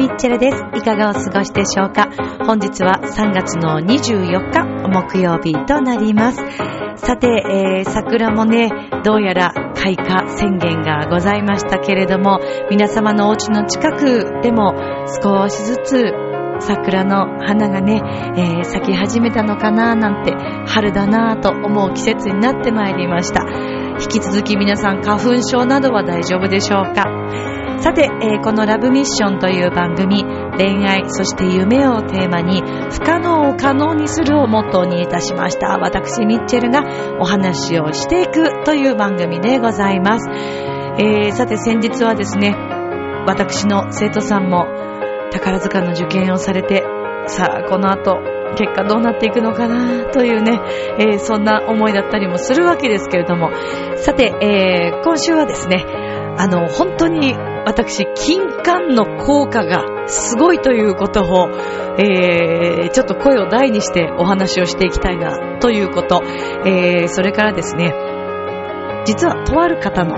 ミッチェルです。いかがお過ごしでしょうか？本日は3月の24日、木曜日となります。さて、えー、桜もね、どうやら開花宣言がございましたけれども、皆様のお家の近くでも少しずつ桜の花がね、えー、咲き始めたのかななんて春だなぁと思う季節になってまいりました。引き続き皆さん花粉症などは大丈夫でしょうか、えー、このラブミッションという番組、恋愛、そして夢をテーマに、不可能を可能にするをモットーにいたしました。私、ミッチェルがお話をしていくという番組でございます。えー、さて、先日はですね、私の生徒さんも宝塚の受験をされて、さあ、この後、結果どうなっていくのかなというね、えー、そんな思いだったりもするわけですけれども、さて、えー、今週はですね、あの、本当に私、金管の効果がすごいということを、えー、ちょっと声を大にしてお話をしていきたいなということ、えー、それからですね、実はとある方の、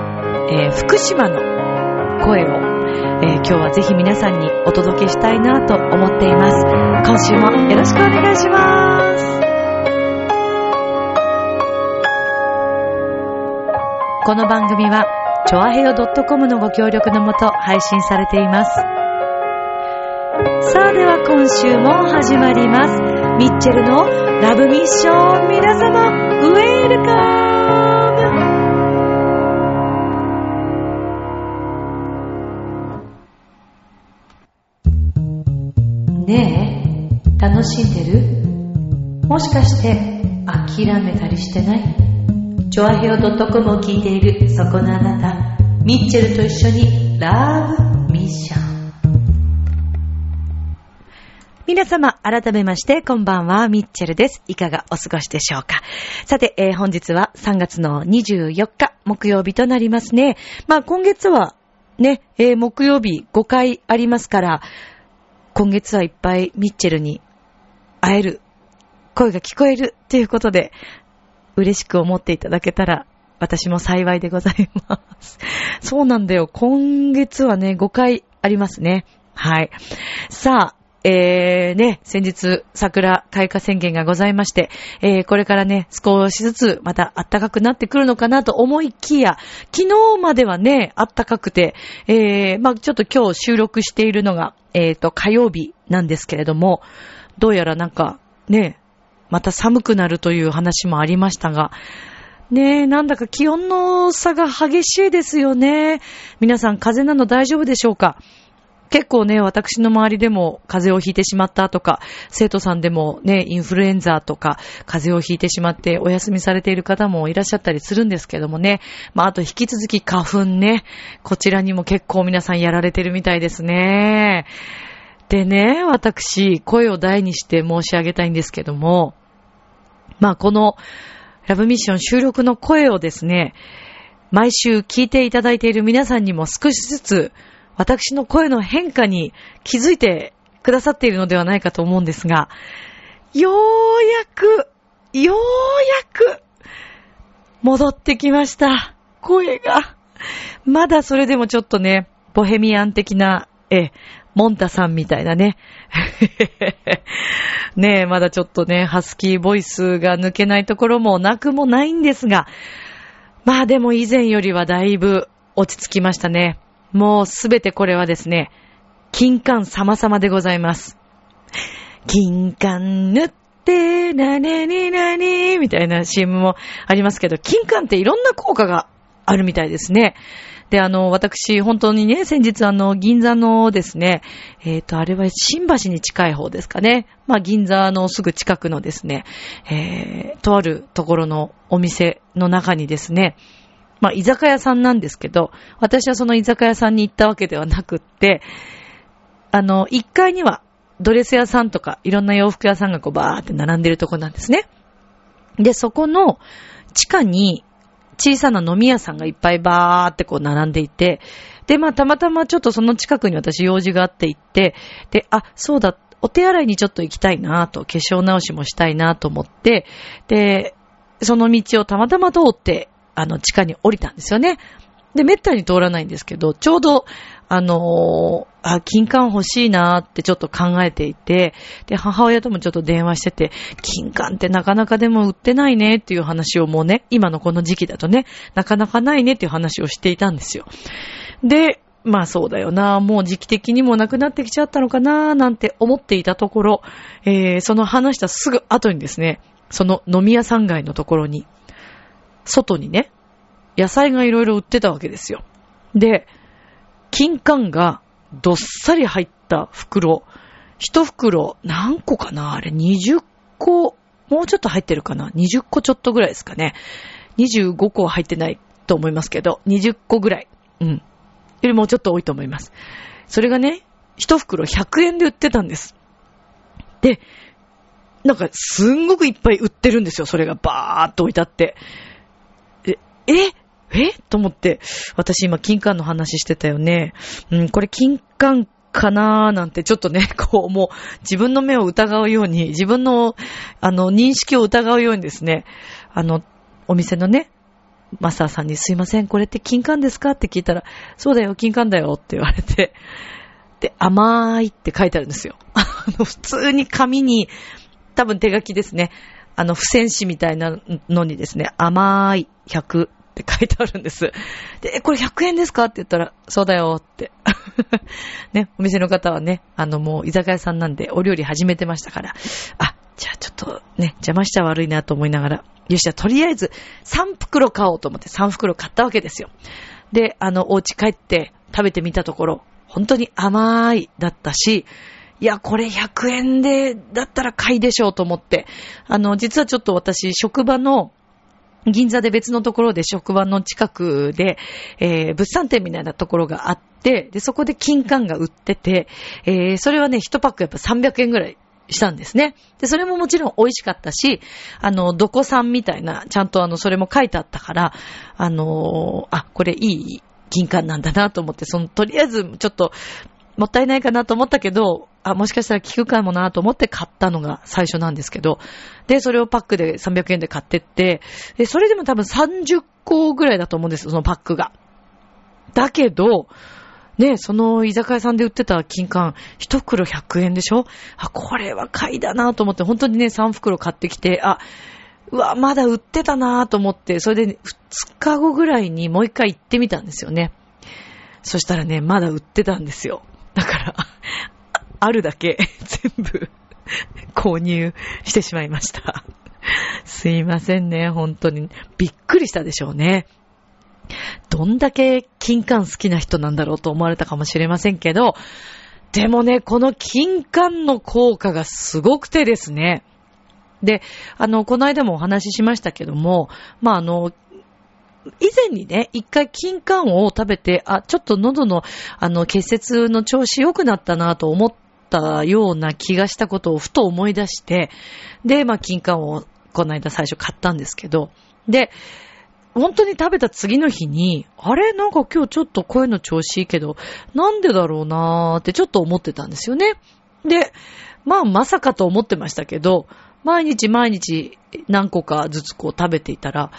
えー、福島の声を、えー、今日はぜひ皆さんにお届けしたいなと思っています。今週もよろしくお願いします。この番組はチョアヘヨ .com のご協力のもと配信されています。さあでは今週も始まります。ミッチェルのラブミッション皆様、ウェルカムねえ、楽しんでる？もしかして諦めたりしてない？チョアヘオ .com を聞いているそこのあなた、ミッチェルと一緒にラブミッション。皆様、改めまして、こんばんは、ミッチェルです。いかがお過ごしでしょうか。さて、えー、本日は3月の24日、木曜日となりますね。まあ、今月は、ね、えー、木曜日5回ありますから、今月はいっぱいミッチェルに会える、声が聞こえるということで、嬉しく思っていただけたら、私も幸いでございます。そうなんだよ。今月はね、5回ありますね。はい。さあ、えー、ね、先日、桜開花宣言がございまして、えー、これからね、少しずつまた暖かくなってくるのかなと思いきや、昨日まではね、暖かくて、えー、まあちょっと今日収録しているのが、えっ、ー、と、火曜日なんですけれども、どうやらなんか、ね、また寒くなるという話もありましたが、ねえ、なんだか気温の差が激しいですよね。皆さん風邪なの大丈夫でしょうか？結構ね、私の周りでも風邪をひいてしまったとか、生徒さんでもね、インフルエンザとか、風邪をひいてしまってお休みされている方もいらっしゃったりするんですけどもね。まあ、あと引き続き花粉ね、こちらにも結構皆さんやられてるみたいですね。でね、私、声を大にして申し上げたいんですけども、まあ、このラブミッション収録の声をですね、毎週聞いていただいている皆さんにも少しずつ私の声の変化に気づいてくださっているのではないかと思うんですが、ようやく、ようやく、戻ってきました。声が。まだそれでもちょっとね、ボヘミアン的な、え、モンタさんみたいなね。ねえ、まだちょっとね、ハスキーボイスが抜けないところもなくもないんですが、まあでも以前よりはだいぶ落ち着きましたね。もうすべてこれはですね、金管様々でございます。金管塗って、なねになにみたいな CM もありますけど、金管っていろんな効果があるみたいですね。で、あの、私、本当にね、先日あの、銀座のですね、えっ、ー、と、あれは新橋に近い方ですかね。まあ、銀座のすぐ近くのですね、えー、とあるところのお店の中にですね、まあ、居酒屋さんなんですけど、私はその居酒屋さんに行ったわけではなくって、あの、1階にはドレス屋さんとかいろんな洋服屋さんがこうバーって並んでるとこなんですね。で、そこの地下に小さな飲み屋さんがいっぱいバーってこう並んでいて、で、まあ、たまたまちょっとその近くに私用事があって行って、で、あ、そうだ、お手洗いにちょっと行きたいなと、化粧直しもしたいなと思って、で、その道をたまたま通って、あの、地下に降りたんですよね。で、めったに通らないんですけど、ちょうど、あのーあ、金柑欲しいなってちょっと考えていて、で、母親ともちょっと電話してて、金柑ってなかなかでも売ってないねっていう話をもうね、今のこの時期だとね、なかなかないねっていう話をしていたんですよ。で、まあそうだよな、もう時期的にもなくなってきちゃったのかな、なんて思っていたところ、えー、その話したすぐ後にですね、その飲み屋さん街のところに、外にね、野菜がいろいろ売ってたわけですよ。で、金柑がどっさり入った袋、一袋何個かな？あれ20個、もうちょっと入ってるかな ?20 個ちょっとぐらいですかね。25個は入ってないと思いますけど、20個ぐらい。うん。よりもうちょっと多いと思います。それがね、一袋100円で売ってたんです。で、なんかすんごくいっぱい売ってるんですよ。それがバーっと置いてあって。え、え？え？と思って、私今金柑の話してたよね。うん、これ金柑かなーなんてちょっとね、こうもう自分の目を疑うように、自分のあの認識を疑うようにですね、あの、お店のね、マスターさんにすいません、これって金柑ですか？って聞いたら、そうだよ、金柑だよって言われて、で、甘いって書いてあるんですよ。あの、普通に紙に、多分手書きですね。あの、付箋紙みたいなのにですね、甘い100って書いてあるんです。で、これ100円ですか？って言ったら、そうだよって。ね、お店の方はね、あのもう居酒屋さんなんでお料理始めてましたから、あ、じゃあちょっとね、邪魔しちゃ悪いなと思いながら、よし、じゃあとりあえず3袋買おうと思って3袋買ったわけですよ。で、あの、お家帰って食べてみたところ、本当に甘いだったし、いや、これ100円で、だったら買いでしょうと思って、あの、実はちょっと私、職場の銀座で別のところで職場の近くで、えー、物産展みたいなところがあって、で、そこで金柑が売ってて、えー、それはね、一パックやっぱ300円ぐらいしたんですね。で、それももちろん美味しかったし、あの、どこさんみたいな、ちゃんとあの、それも書いてあったから、あのー、あ、これいい金柑なんだなと思って、その、とりあえず、ちょっと、もったいないかなと思ったけど、あ、もしかしたら効くかもなと思って買ったのが最初なんですけど、で、それをパックで300円で買ってって、で、それでも多分30個ぐらいだと思うんですよ、そのパックが。だけど、ね、その居酒屋さんで売ってた金柑、一袋100円でしょ？あ、これは買いだなと思って、本当にね、3袋買ってきて、あ、うわ、まだ売ってたなと思って、それで、2日後ぐらいにもう一回行ってみたんですよね。そしたらね、まだ売ってたんですよ。だから、あるだけ 全部購入してしまいましたすいませんね、本当に。びっくりしたでしょうね。どんだけ金柑好きな人なんだろうと思われたかもしれませんけど、でもね、この金柑の効果がすごくてですね。で、あの、この間もお話ししましたけども、まあ、あの、以前にね、一回金柑を食べて、あ、ちょっと喉の、あの、結節の調子良くなったなと思ったような気がしたことをふと思い出して、で、まあ、金柑をこの間最初買ったんですけど、で、本当に食べた次の日に、あれ？なんか今日ちょっと声の調子いいけど、なんでだろうなーってちょっと思ってたんですよね。で、まあまさかと思ってましたけど、毎日毎日何個かずつこう食べていたら、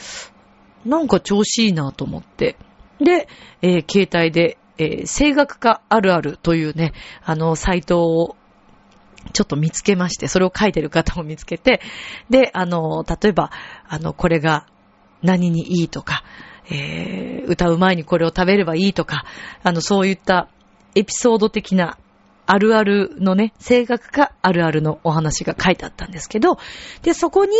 なんか調子いいなと思って。で、えー、携帯で、えー、声楽家あるあるというね、あの、サイトをちょっと見つけまして、それを書いてる方を見つけて、で、あの、例えば、あの、これが何にいいとか、えー、歌う前にこれを食べればいいとか、あの、そういったエピソード的なあるあるのね、声楽家あるあるのお話が書いてあったんですけど、で、そこに、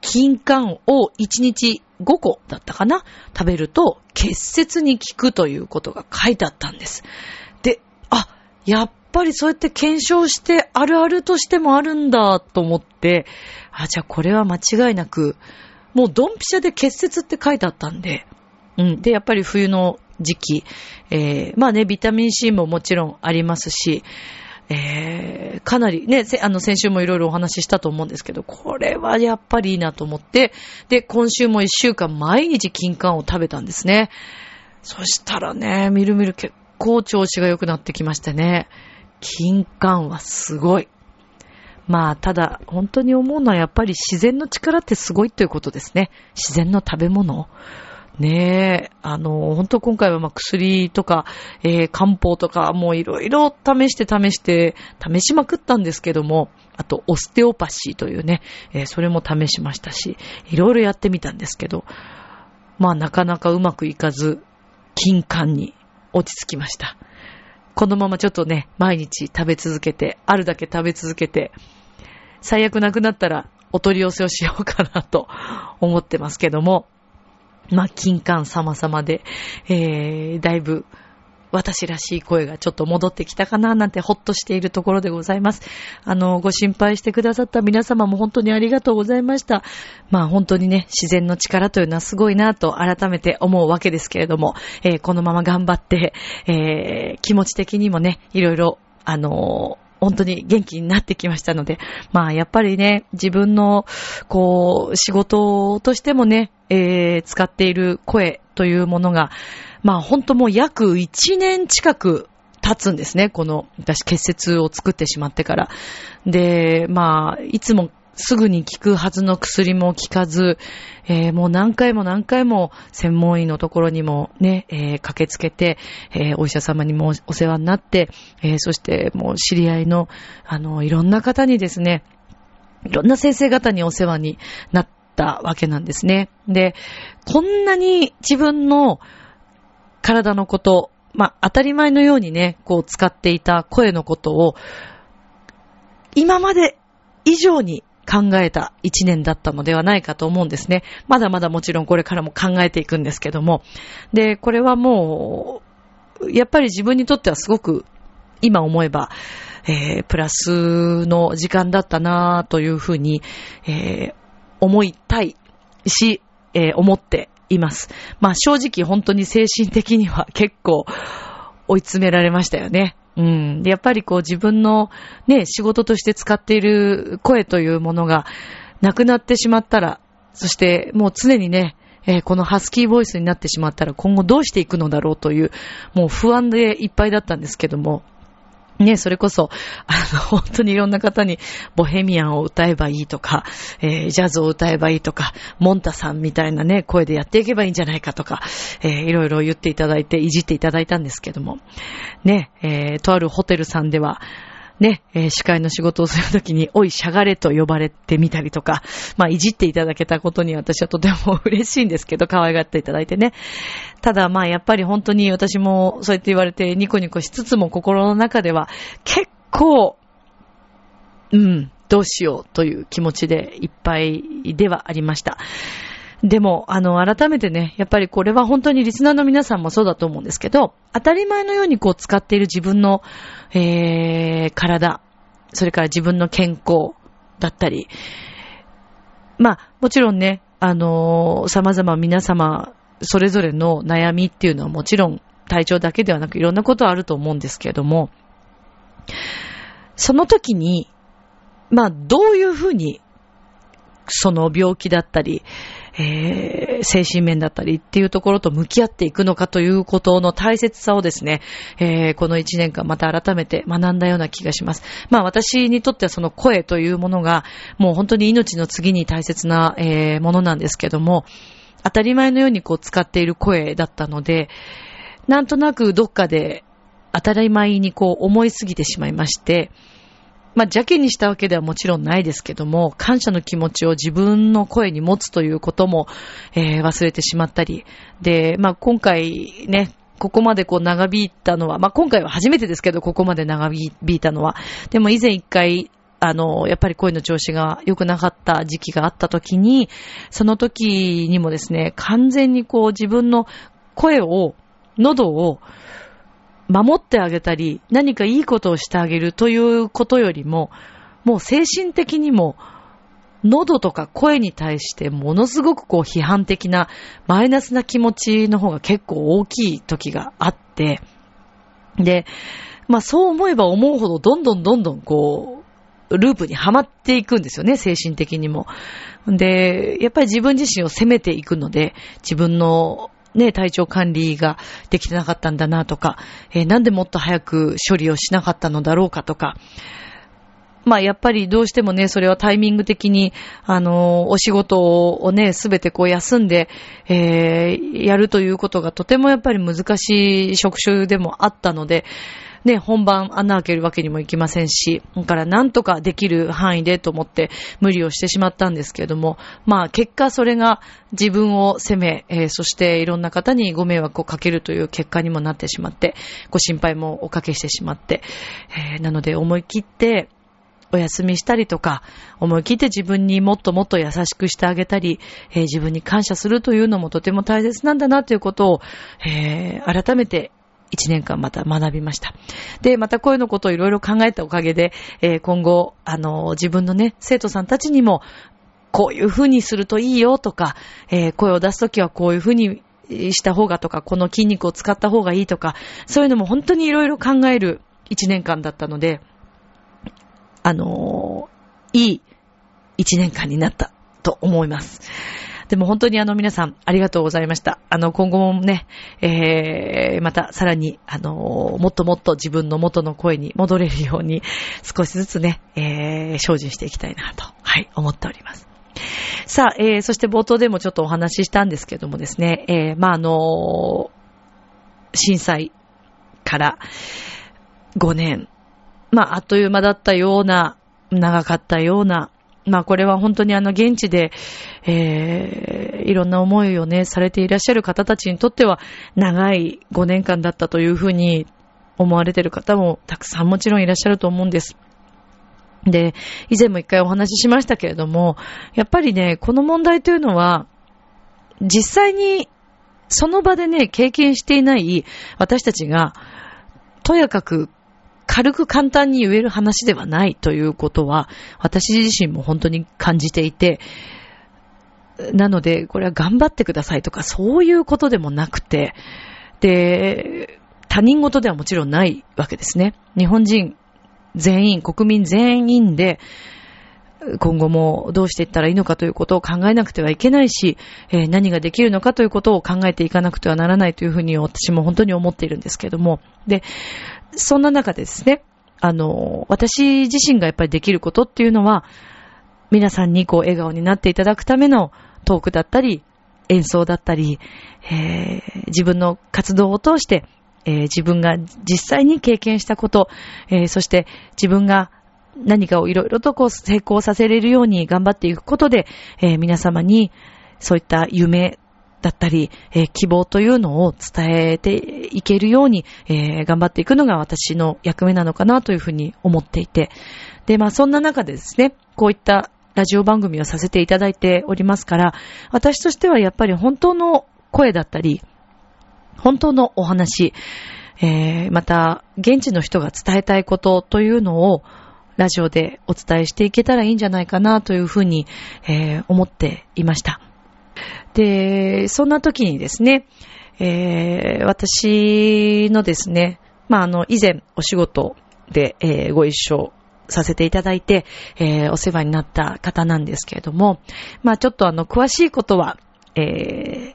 金柑を1日5個だったかな？食べると結節に効くということが書いてあったんです。で、あ、やっぱりそうやって検証してあるあるとしてもあるんだと思って、あ、じゃあこれは間違いなく、もうドンピシャで結節って書いてあったんで、うん。で、やっぱり冬の時期、えー、まあね、ビタミン C ももちろんありますし、えー、かなりね、あの、先週もいろいろお話ししたと思うんですけど、これはやっぱりいいなと思って、で、今週も一週間毎日金柑を食べたんですね。そしたらね、みるみる結構調子が良くなってきましてね、金柑はすごい。まあ、ただ、本当に思うのはやっぱり自然の力ってすごいということですね。自然の食べ物。ねえ、あの、本当今回はま薬とか、えー、漢方とか、もういろいろ試して試して、試しまくったんですけども、あと、オステオパシーというね、えー、それも試しましたし、いろいろやってみたんですけど、まあなかなかうまくいかず、金管に落ち着きました。このままちょっとね、毎日食べ続けて、あるだけ食べ続けて、最悪なくなったらお取り寄せをしようかなと思ってますけども、まあ、金管様々で、えー、だいぶ、私らしい声がちょっと戻ってきたかななんてほっとしているところでございます。あの、ご心配してくださった皆様も本当にありがとうございました。まあ本当にね、自然の力というのはすごいなと改めて思うわけですけれども、えー、このまま頑張って、えー、気持ち的にもね、いろいろ、あの本当に元気になってきましたので、まあやっぱりね、自分の、こう、仕事としてもね、えー、使っている声というものが、まあ本当もう約1年近く経つんですね。この、私結節を作ってしまってから。で、まあ、いつもすぐに効くはずの薬も効かず、えー、もう何回も何回も専門医のところにもね、えー、駆けつけて、えー、お医者様にもお世話になって、えそしてもう知り合いの、あの、いろんな方にですね、いろんな先生方にお世話になったわけなんですね。で、こんなに自分の体のこと、まあ、当たり前のようにね、こう使っていた声のことを、今まで以上に考えた一年だったのではないかと思うんですね。まだまだもちろんこれからも考えていくんですけども。で、これはもう、やっぱり自分にとってはすごく、今思えば、えー、プラスの時間だったなというふうに、えー、思いたいし、えー、思っています。まあ正直本当に精神的には結構追い詰められましたよね。うん。で、やっぱりこう自分のね、仕事として使っている声というものがなくなってしまったら、そしてもう常にね、えー、このハスキーボイスになってしまったら今後どうしていくのだろうという、もう不安でいっぱいだったんですけども、ね、それこそ、あの、本当にいろんな方に、ボヘミアンを歌えばいいとか、えー、ジャズを歌えばいいとか、モンタさんみたいなね、声でやっていけばいいんじゃないかとか、えー、いろいろ言っていただいて、いじっていただいたんですけども、ね、えー、とあるホテルさんでは、ね、えー、司会の仕事をするときに、おい、しゃがれと呼ばれてみたりとか、まあ、いじっていただけたことに私はとても嬉しいんですけど、可愛がっていただいてね。ただ、まあ、やっぱり本当に私もそうやって言われてニコニコしつつも心の中では、結構、うん、どうしようという気持ちでいっぱいではありました。でも、あの、改めてね、やっぱりこれは本当にリスナーの皆さんもそうだと思うんですけど、当たり前のようにこう使っている自分の、えー、体、それから自分の健康だったり、まあ、もちろんね、あのー、様々皆様、それぞれの悩みっていうのはもちろん体調だけではなくいろんなことあると思うんですけれども、その時に、まあ、どういうふうに、その病気だったり、えー、精神面だったりっていうところと向き合っていくのかということの大切さをですね、えー、この一年間また改めて学んだような気がします。まあ私にとってはその声というものがもう本当に命の次に大切な、えー、ものなんですけども、当たり前のようにこう使っている声だったので、なんとなくどっかで当たり前にこう思いすぎてしまいまして、まあ、邪気にしたわけではもちろんないですけども、感謝の気持ちを自分の声に持つということも、えー、忘れてしまったり。で、まあ、今回ね、ここまでこう長引いたのは、まあ、今回は初めてですけど、ここまで長引いたのは。でも以前一回、あの、やっぱり声の調子が良くなかった時期があった時に、その時にもですね、完全にこう自分の声を、喉を、守ってあげたり、何かいいことをしてあげるということよりも、もう精神的にも、喉とか声に対してものすごくこう批判的なマイナスな気持ちの方が結構大きい時があって、で、まあそう思えば思うほどどんどんどんどんこう、ループにはまっていくんですよね、精神的にも。で、やっぱり自分自身を責めていくので、自分のね、体調管理ができてなかったんだなとか、えー、なんでもっと早く処理をしなかったのだろうかとか、まあやっぱりどうしてもね、それはタイミング的に、あの、お仕事をね、すべてこう休んで、えー、やるということがとてもやっぱり難しい職種でもあったので、ね、本番穴開けるわけにもいきませんし、だからなんとかできる範囲でと思って無理をしてしまったんですけれども、まあ結果それが自分を責め、えー、そしていろんな方にご迷惑をかけるという結果にもなってしまって、ご心配もおかけしてしまって、えー、なので思い切って、お休みしたりとか、思い切って自分にもっともっと優しくしてあげたり、えー、自分に感謝するというのもとても大切なんだなということを、えー、改めて一年間また学びました。で、またこういうのことをいろいろ考えたおかげで、えー、今後、あの自分のね、生徒さんたちにも、こういう風にするといいよとか、えー、声を出すときはこういう風にした方がとか、この筋肉を使った方がいいとか、そういうのも本当にいろいろ考える一年間だったので、あのー、いい一年間になったと思います。でも本当にあの皆さんありがとうございました。あの今後もね、えー、またさらにあのもっともっと自分の元の声に戻れるように少しずつね、えー、精進していきたいなと、はい、思っております。さあ、えー、そして冒頭でもちょっとお話ししたんですけどもですね、えー、まあ、あの震災から5年、まあ、あっという間だったような、長かったような、まあこれは本当にあの現地で、えー、いろんな思いをね、されていらっしゃる方たちにとっては長い5年間だったというふうに思われている方もたくさんもちろんいらっしゃると思うんです。で、以前も一回お話ししましたけれども、やっぱりね、この問題というのは、実際にその場でね、経験していない私たちが、とやかく軽く簡単に言える話ではないということは、私自身も本当に感じていて、なので、これは頑張ってくださいとか、そういうことでもなくて、で、他人事ではもちろんないわけですね。日本人全員、国民全員で、今後もどうしていったらいいのかということを考えなくてはいけないし、えー、何ができるのかということを考えていかなくてはならないというふうに私も本当に思っているんですけども。で、そんな中でですね、あの、私自身がやっぱりできることっていうのは、皆さんにこう笑顔になっていただくためのトークだったり、演奏だったり、えー、自分の活動を通して、えー、自分が実際に経験したこと、えー、そして自分が何かをいろいろとこう成功させれるように頑張っていくことで、え皆様にそういった夢だったり、えー、希望というのを伝えていけるように、えー、頑張っていくのが私の役目なのかなというふうに思っていて。で、まあそんな中でですね、こういったラジオ番組をさせていただいておりますから、私としてはやっぱり本当の声だったり、本当のお話、えー、また現地の人が伝えたいことというのをラジオでお伝えしていけたらいいんじゃないかなというふうに、えー、思っていました。で、そんな時にですね、えー、私のですね、まあ、あの、以前お仕事で、えー、ご一緒させていただいて、えー、お世話になった方なんですけれども、まあ、ちょっとあの、詳しいことは、えー、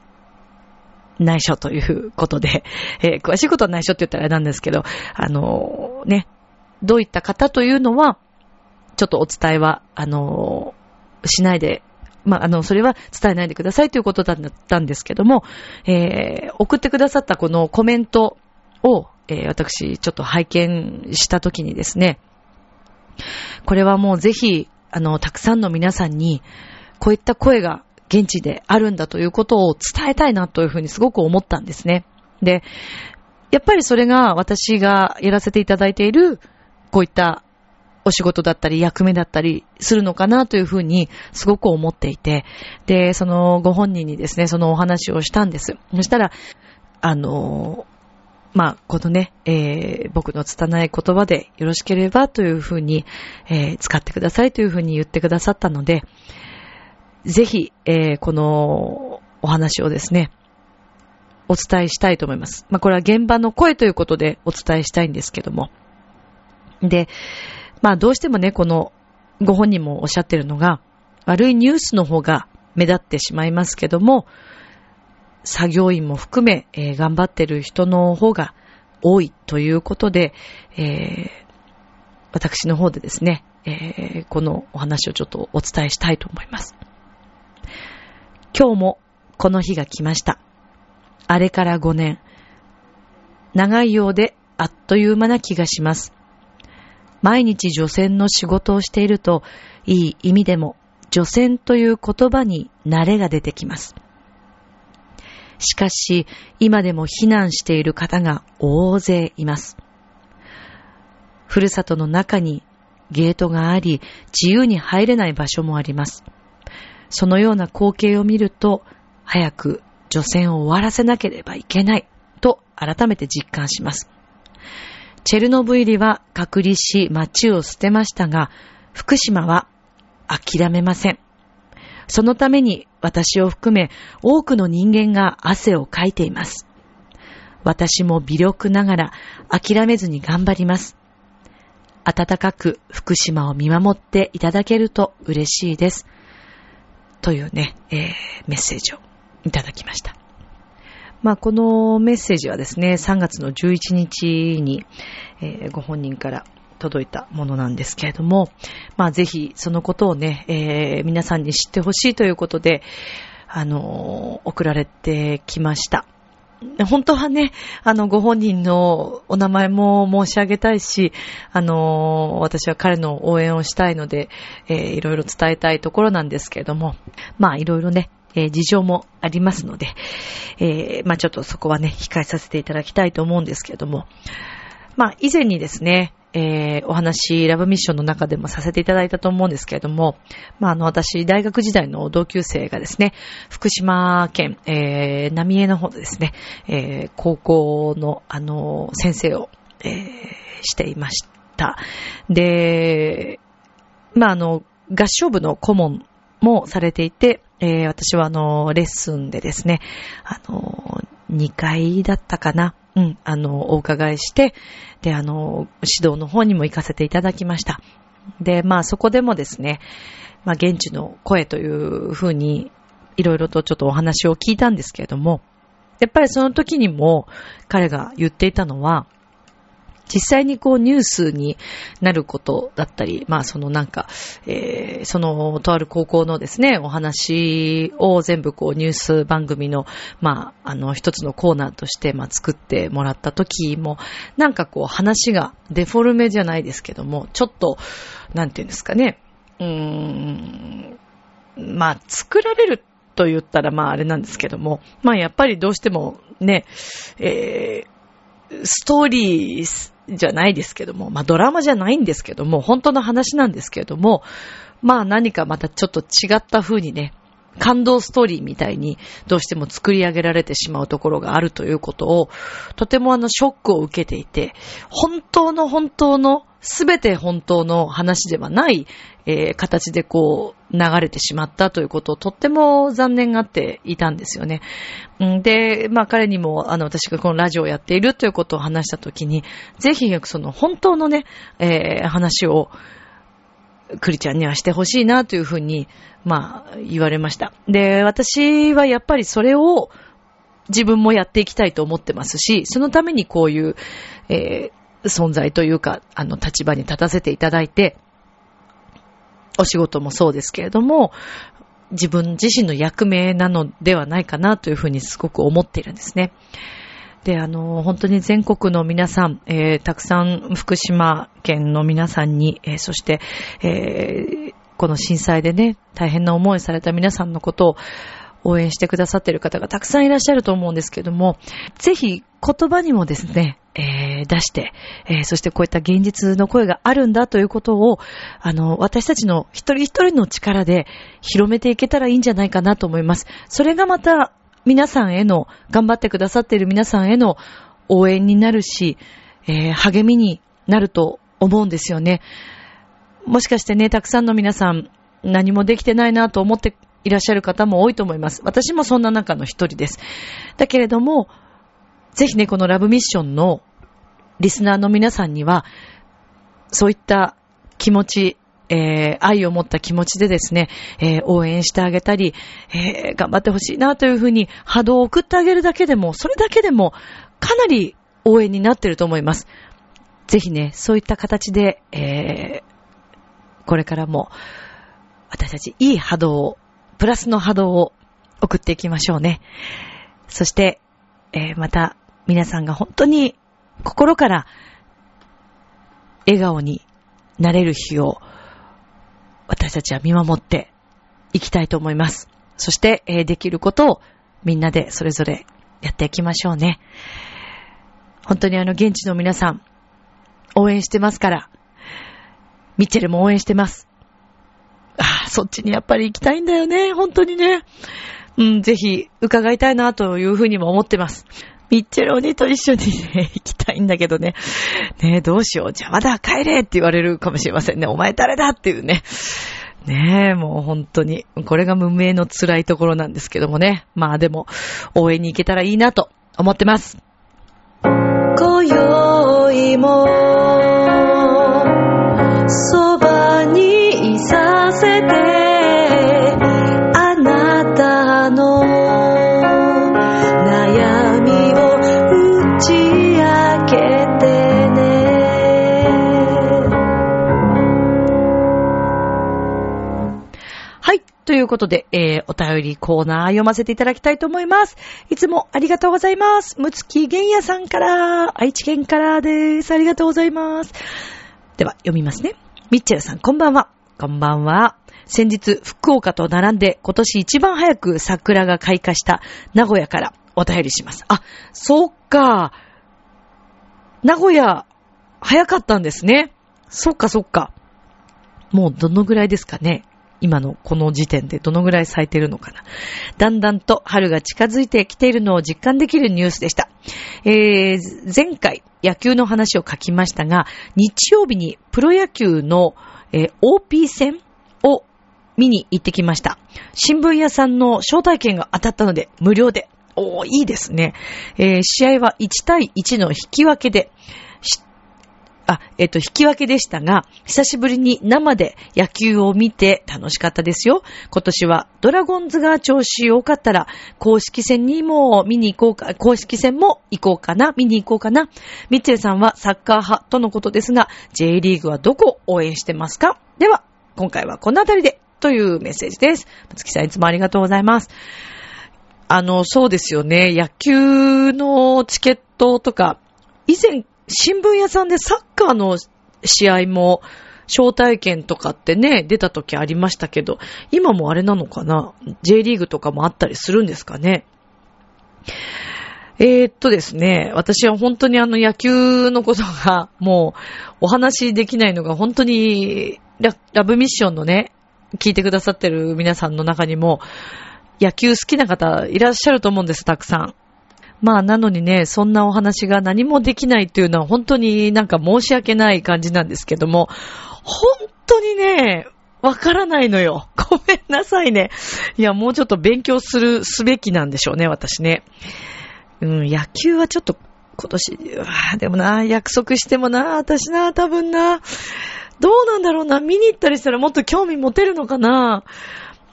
内緒ということで、えー、詳しいことは内緒って言ったらあれなんですけど、あのー、ね、どういった方というのは、ちょっとお伝えは、あの、しないでまあ、あの、それは伝えないでくださいということだったんですけども、えー、送ってくださったこのコメントを、えー、私、ちょっと拝見したときにですね、これはもうぜひ、あの、たくさんの皆さんに、こういった声が現地であるんだということを伝えたいなというふうにすごく思ったんですね。で、やっぱりそれが私がやらせていただいている、こういったお仕事だったり役目だったりするのかなというふうにすごく思っていて、で、そのご本人にですね、そのお話をしたんです。そしたら、あの、まあ、このね、えー、僕の拙い言葉でよろしければというふうに、えー、使ってくださいというふうに言ってくださったので、ぜひ、えー、このお話をですね、お伝えしたいと思います。まあ、これは現場の声ということでお伝えしたいんですけども。で、まあどうしてもね、このご本人もおっしゃってるのが、悪いニュースの方が目立ってしまいますけども、作業員も含め、えー、頑張ってる人の方が多いということで、えー、私の方でですね、えー、このお話をちょっとお伝えしたいと思います。今日もこの日が来ました。あれから5年。長いようであっという間な気がします。毎日女性の仕事をしていると、いい意味でも女性という言葉に慣れが出てきます。しかし、今でも避難している方が大勢います。ふるさとの中にゲートがあり、自由に入れない場所もあります。そのような光景を見ると、早く除染を終わらせなければいけないと改めて実感します。チェルノブイリは隔離し街を捨てましたが、福島は諦めません。そのために私を含め多くの人間が汗をかいています。私も微力ながら諦めずに頑張ります。温かく福島を見守っていただけると嬉しいです。というね、えー、メッセージをいただきました。まあ、このメッセージはですね、3月の11日に、えー、ご本人から届いたものなんですけれども、まあ、ぜひそのことをね、えー、皆さんに知ってほしいということで、あのー、送られてきました。本当はね、あの、ご本人のお名前も申し上げたいし、あの、私は彼の応援をしたいので、えー、いろいろ伝えたいところなんですけれども、まあ、いろいろね、えー、事情もありますので、えー、まあ、ちょっとそこはね、控えさせていただきたいと思うんですけれども、まあ、以前にですね、えー、お話、ラブミッションの中でもさせていただいたと思うんですけれども、まあ、あの、私、大学時代の同級生がですね、福島県、えー、浪江の方でですね、えー、高校の、あの、先生を、えー、していました。で、まあ、あの、合唱部の顧問もされていて、えー、私はあの、レッスンでですね、あの、2回だったかな。うん、あの、お伺いして、で、あの、指導の方にも行かせていただきました。で、まあそこでもですね、まあ現地の声というふうに、いろいろとちょっとお話を聞いたんですけれども、やっぱりその時にも彼が言っていたのは、実際にこうニュースになることだったり、まあそのなんか、えー、そのとある高校のですね、お話を全部こうニュース番組の、まああの一つのコーナーとしてまあ作ってもらった時も、なんかこう話がデフォルメじゃないですけども、ちょっと、なんていうんですかね、うーん、まあ作られると言ったらまああれなんですけども、まあやっぱりどうしてもね、えー、ストーリーじゃないですけども、まあドラマじゃないんですけども、本当の話なんですけども、まあ何かまたちょっと違った風にね、感動ストーリーみたいにどうしても作り上げられてしまうところがあるということを、とてもあのショックを受けていて、本当の本当の、すべて本当の話ではない、えー、形でこう流れてしまったということをとっても残念がっていたんですよね。で、まあ彼にもあの私がこのラジオをやっているということを話したときに、ぜひその本当のね、えー、話をクリちゃんにはしてほしいなというふうに、まあ、言われました。で、私はやっぱりそれを自分もやっていきたいと思ってますし、そのためにこういう、えー、存在というか、あの、立場に立たせていただいて、お仕事もそうですけれども、自分自身の役目なのではないかなというふうにすごく思っているんですね。で、あの、本当に全国の皆さん、えー、たくさん福島県の皆さんに、えー、そして、えー、この震災でね、大変な思いされた皆さんのことを応援してくださっている方がたくさんいらっしゃると思うんですけども、ぜひ言葉にもですね、えー、出して、えー、そしてこういった現実の声があるんだということを、あの、私たちの一人一人の力で広めていけたらいいんじゃないかなと思います。それがまた皆さんへの、頑張ってくださっている皆さんへの応援になるし、えー、励みになると思うんですよね。もしかしてね、たくさんの皆さん、何もできてないなと思っていらっしゃる方も多いと思います。私もそんな中の一人です。だけれども、ぜひね、このラブミッションのリスナーの皆さんには、そういった気持ち、えー、愛を持った気持ちでですね、えー、応援してあげたり、えー、頑張ってほしいなというふうに波動を送ってあげるだけでも、それだけでもかなり応援になってると思います。ぜひね、そういった形で、えこれからも、私たちいい波動を、プラスの波動を送っていきましょうね。そして、えー、また、皆さんが本当に心から笑顔になれる日を私たちは見守っていきたいと思います。そして、えー、できることをみんなでそれぞれやっていきましょうね。本当にあの現地の皆さん、応援してますから、ミッチェルも応援してます。あ、そっちにやっぱり行きたいんだよね、本当にね。うん、ぜひ伺いたいなというふうにも思ってます。ミッチェル鬼と一緒にね、行きたいんだけどね。ねどうしよう。じゃあまだ帰れって言われるかもしれませんね。お前誰だっていうね。ねえ、もう本当に。これが無名の辛いところなんですけどもね。まあでも、応援に行けたらいいなと思ってます。今宵も、ということで、えー、お便りコーナー読ませていただきたいと思います。いつもありがとうございます。むつきげんやさんから、愛知県からです。ありがとうございます。では、読みますね。ミッチェルさん、こんばんは。こんばんは。先日、福岡と並んで今年一番早く桜が開花した名古屋からお便りします。あ、そっか。名古屋、早かったんですね。そっかそっか。もうどのぐらいですかね。今のこの時点でどのぐらい咲いてるのかな。だんだんと春が近づいてきているのを実感できるニュースでした。えー、前回野球の話を書きましたが、日曜日にプロ野球の、えー、OP 戦を見に行ってきました。新聞屋さんの招待券が当たったので無料で。おー、いいですね。えー、試合は1対1の引き分けで、あ、えっ、と、引き分けでしたが、久しぶりに生で野球を見て楽しかったですよ。今年はドラゴンズが調子良かったら、公式戦にも見に行こうか、公式戦も行こうかな、見に行こうかな。ミッチェルさんはサッカー派とのことですが、J リーグはどこを応援してますか？では、今回はこのあたりで、というメッセージです。松木さんいつもありがとうございます。あの、そうですよね。野球のチケットとか、以前新聞屋さんでサッカーの試合も、招待券とかってね、出た時ありましたけど、今もあれなのかな ?J リーグとかもあったりするんですかね？えー、っとですね、私は本当にあの野球のことがもうお話しできないのが本当にララブミッションのね、聞いてくださってる皆さんの中にも野球好きな方いらっしゃると思うんです、たくさん。まあ、なのにね、そんなお話が何もできないっていうのは本当になんか申し訳ない感じなんですけども、本当にね、わからないのよ。ごめんなさいね。いや、もうちょっと勉強する、すべきなんでしょうね、私ね。うん、野球はちょっと今年、うでもな、約束してもな、私な、多分な、どうなんだろうな、見に行ったりしたらもっと興味持てるのかな。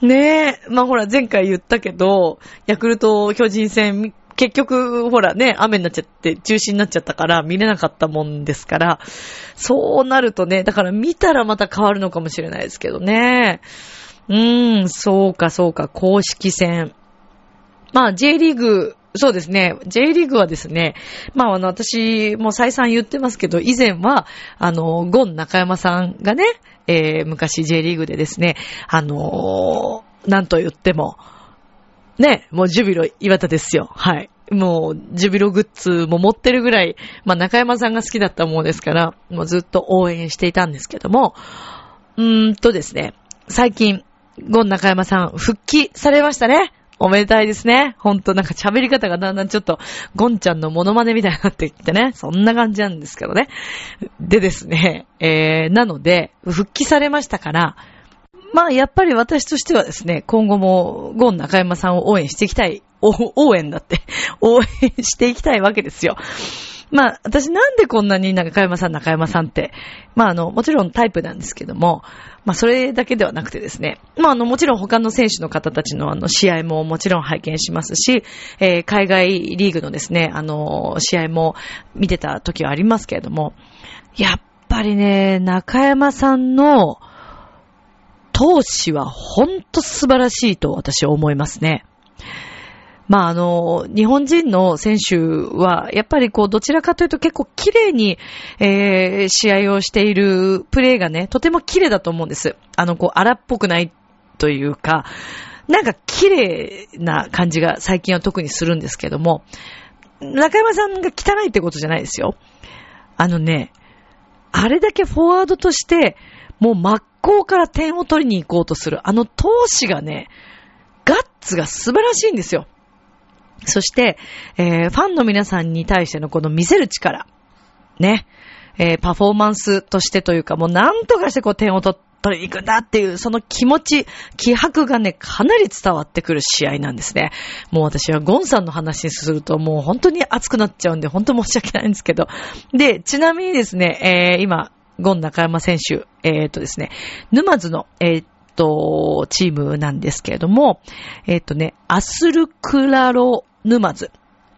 ねえ。まあほら、前回言ったけど、ヤクルト巨人戦結局、ほらね、雨になっちゃって中止になっちゃったから見れなかったもんですから、そうなるとね、だから見たらまた変わるのかもしれないですけどね。うーん、そうかそうか、公式戦。まあ、J リーグ、そうですね。J リーグはですね、まあ、あの、私、も再三言ってますけど、以前は、あの、ゴン中山さんがね、えー、昔 J リーグでですね、あのー、なんと言っても、ね、もうジュビロ岩田ですよ。はい。もう、ジュビログッズも持ってるぐらい、まあ中山さんが好きだったものですから、もうずっと応援していたんですけども、うーんとですね、最近、ゴン中山さん復帰されましたね。おめでたいですね。ほんとなんか喋り方がだんだんちょっと、ゴンちゃんのモノマネみたいになってきてね。そんな感じなんですけどね。でですね、えー、なので、復帰されましたから、まあ、やっぱり私としてはですね、今後もゴン中山さんを応援していきたい、応援だって、応援していきたいわけですよ。まあ、私なんでこんなに中山さん、中山さんって、まあ、あの、もちろんタイプなんですけども、まあ、それだけではなくてですね、まあ、あの、もちろん他の選手の方たちのあの、試合ももちろん拝見しますし、えー、海外リーグのですね、あの、試合も見てた時はありますけれども、やっぱりね、中山さんの、投資はほんと素晴らしいと私は思いますね。まあ、あの、日本人の選手は、やっぱりこう、どちらかというと結構綺麗に、えー、試合をしているプレーがね、とても綺麗だと思うんです。あの、こう、荒っぽくないというか、なんか綺麗な感じが最近は特にするんですけども、中山さんが汚いってことじゃないですよ。あのね、あれだけフォワードとして、もう真っ向から点を取りに行こうとする、あの投資がね、ガッツが素晴らしいんですよ。そして、えー、ファンの皆さんに対してのこの見せる力。ね。えー、パフォーマンスとしてというか、もうなんとかしてこう点を取取りに行くんだっていう、その気持ち、気迫がね、かなり伝わってくる試合なんですね。もう私はゴンさんの話にするともう本当に熱くなっちゃうんで、本当申し訳ないんですけど。で、ちなみにですね、えー、今、ゴン中山選手、えー、っとですね、沼津の、えー、っと、チームなんですけれども、えー、っとね、アスルクラロ沼津。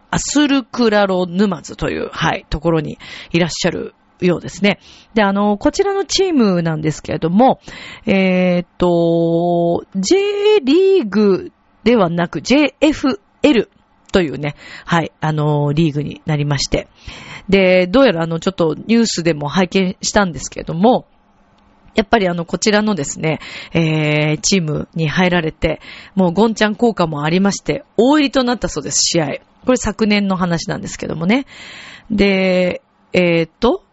アスルクラロ沼津という、はい、ところにいらっしゃるようですね。で、あの、こちらのチームなんですけれども、え、っと、J リーグではなく JFL というね、はい、あの、リーグになりまして。で、どうやらあの、ちょっとニュースでも拝見したんですけれども、やっぱりあの、こちらのですね、えー、チームに入られて、もうゴンちゃん効果もありまして、大入りとなったそうです、試合。これ昨年の話なんですけどもね。で、えー、っと、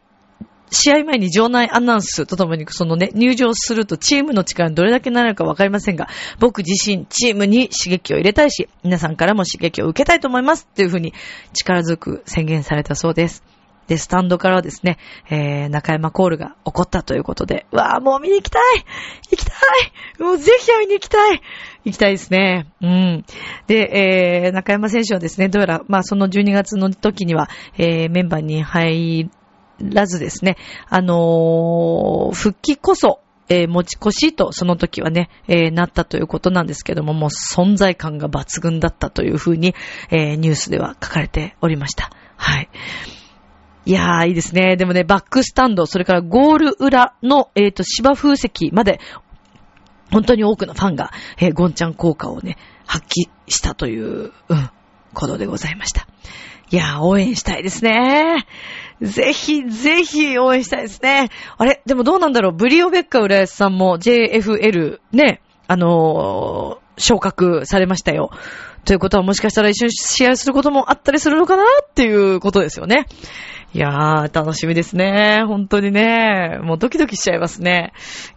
試合前に場内アナウンスとともにそのね、入場するとチームの力にどれだけなるかわかりませんが、僕自身チームに刺激を入れたいし、皆さんからも刺激を受けたいと思いますっていうふうに力強く宣言されたそうです。で、スタンドからはですね、えー、中山コールが起こったということで、うわぁ、もう見に行きたい行きたいもうぜひ見に行きたい行きたいですね。うん。で、えー、中山選手はですね、どうやら、まあその12月の時には、えー、メンバーに入らずですね、あのー、復帰こそ、えー、持ち越しと、その時はね、えー、なったということなんですけども、もう存在感が抜群だったというふうに、え、ニュースでは書かれておりました。はい。いやー、いいですね。でもね、バックスタンド、それからゴール裏の、えっ、と、芝風石まで、本当に多くのファンが、えゴンちゃん効果をね、発揮したという、うん、ことでございました。いや、応援したいですね。ぜひ、ぜひ応援したいですね。あれでもどうなんだろうブリオベッカ浦安さんも JFL ね、あのー、昇格されましたよ。ということはもしかしたら一緒に試合することもあったりするのかなっていうことですよね。いやー、楽しみですね。本当にね。もうドキドキしちゃいますね。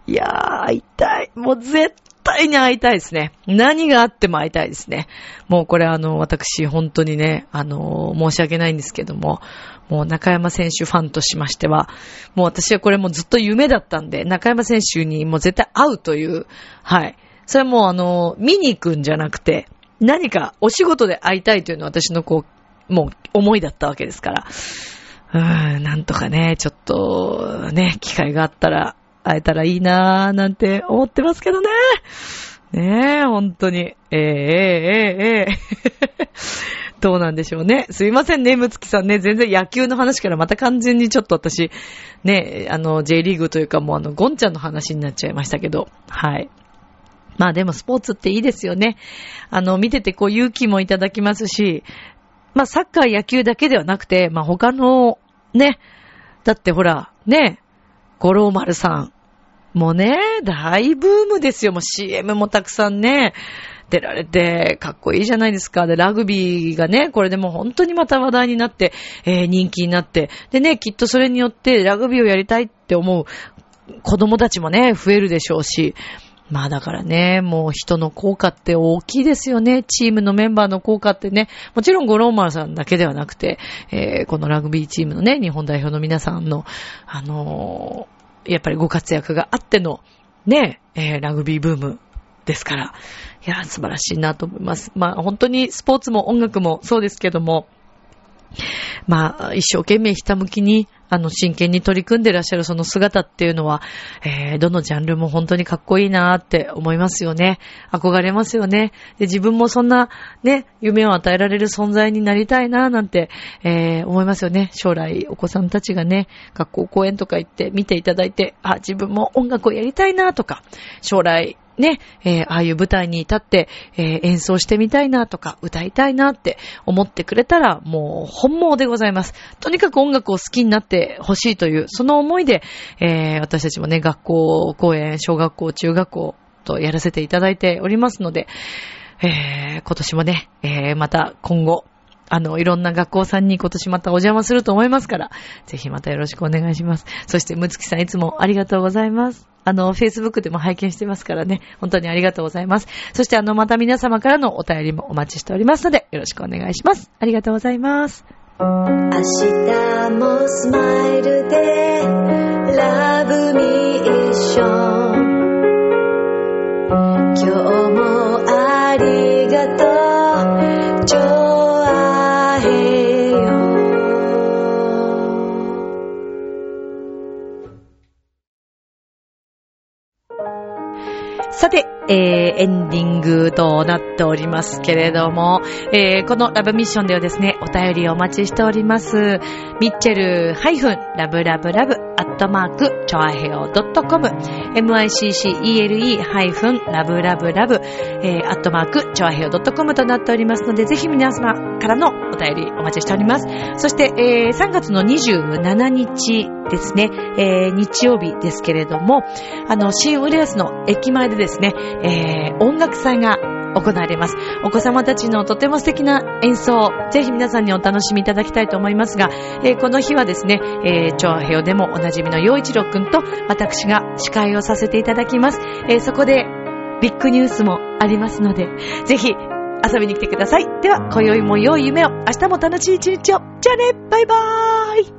いやー、会い。もう絶対対に会いたいですね。何があっても会いたいですね。もうこれあの、私本当にね、あの、申し訳ないんですけども、もう中山選手ファンとしましては、もう私はこれもずっと夢だったんで、中山選手にもう絶対会うという、はい。それはもうあの、見に行くんじゃなくて、何かお仕事で会いたいというのは私のこう、もう思いだったわけですから。うーん、なんとかね、ちょっと、ね、機会があったら会えたらいいなーなんて思ってますけどね。ねえ、本当に。ええええええどうなんでしょうね。すいませんね、むつきさんね。全然野球の話からまた完全にちょっと私、ね、あの、J リーグというかもうあの、ゴンちゃんの話になっちゃいましたけど。はい。まあでもスポーツっていいですよね。あの、見ててこう勇気もいただきますし、まあサッカー野球だけではなくて、まあ他の、ね、だってほら、ね、五郎丸さん、もうね、大ブームですよ。もう CM もたくさんね、出られて、かっこいいじゃないですか。で、ラグビーがね、これでも本当にまた話題になって、えー、人気になって、でね、きっとそれによってラグビーをやりたいって思う子供たちもね、増えるでしょうし、まあだからね、もう人の効果って大きいですよね。チームのメンバーの効果ってね。もちろんゴローマルさんだけではなくて、えー、このラグビーチームのね、日本代表の皆さんの、あのーやっぱりご活躍があっての、ね、えー、ラグビーブームですから、いや、素晴らしいなと思います。まあ、本当にスポーツも音楽もそうですけども、まあ、一生懸命ひたむきに、あの、真剣に取り組んでらっしゃるその姿っていうのは、えー、どのジャンルも本当にかっこいいなって思いますよね。憧れますよね。で、自分もそんな、ね、夢を与えられる存在になりたいななんて、えー、思いますよね。将来、お子さんたちがね、学校公演とか行って見ていただいて、あ、自分も音楽をやりたいなとか、将来、ね、えー、ああいう舞台に立って、えー、演奏してみたいなとか、歌いたいなって思ってくれたら、もう本望でございます。とにかく音楽を好きになってほしいという、その思いで、えー、私たちもね、学校、公演、小学校、中学校とやらせていただいておりますので、えー、今年もね、えー、また今後、あの、いろんな学校さんに今年またお邪魔すると思いますから、ぜひまたよろしくお願いします。そして、むつきさんいつもありがとうございます。あの、Facebook でも拝見してますからね、本当にありがとうございます。そしてあの、また皆様からのお便りもお待ちしておりますので、よろしくお願いします。ありがとうございます。明日もスマイルで、ラブミーション。今日もありさて、えー、エンディングとなっておりますけれども、えー、このラブミッションではですね、お便りお待ちしております。ミッチェルハイフンラブラブラブアットマークチョアヘオドットコム miccele ハイフンラブラブラブえー、アットマークチョアヘオドットコムとなっておりますので、ぜひ皆様からのお便りお待ちしております。そして、えー、3月の27日ですね、えー、日曜日ですけれども、あの、新浦安の駅前でですね、えー、音楽祭が行われます。お子様たちのとても素敵な演奏、ぜひ皆さんにお楽しみいただきたいと思いますが、えー、この日はですね、えー、超平でもおなじみの陽一郎くんと私が司会をさせていただきます。えー、そこでビッグニュースもありますので、ぜひ遊びに来てください。では、今宵も良い夢を、明日も楽しい一日を。じゃあね、バイバーイ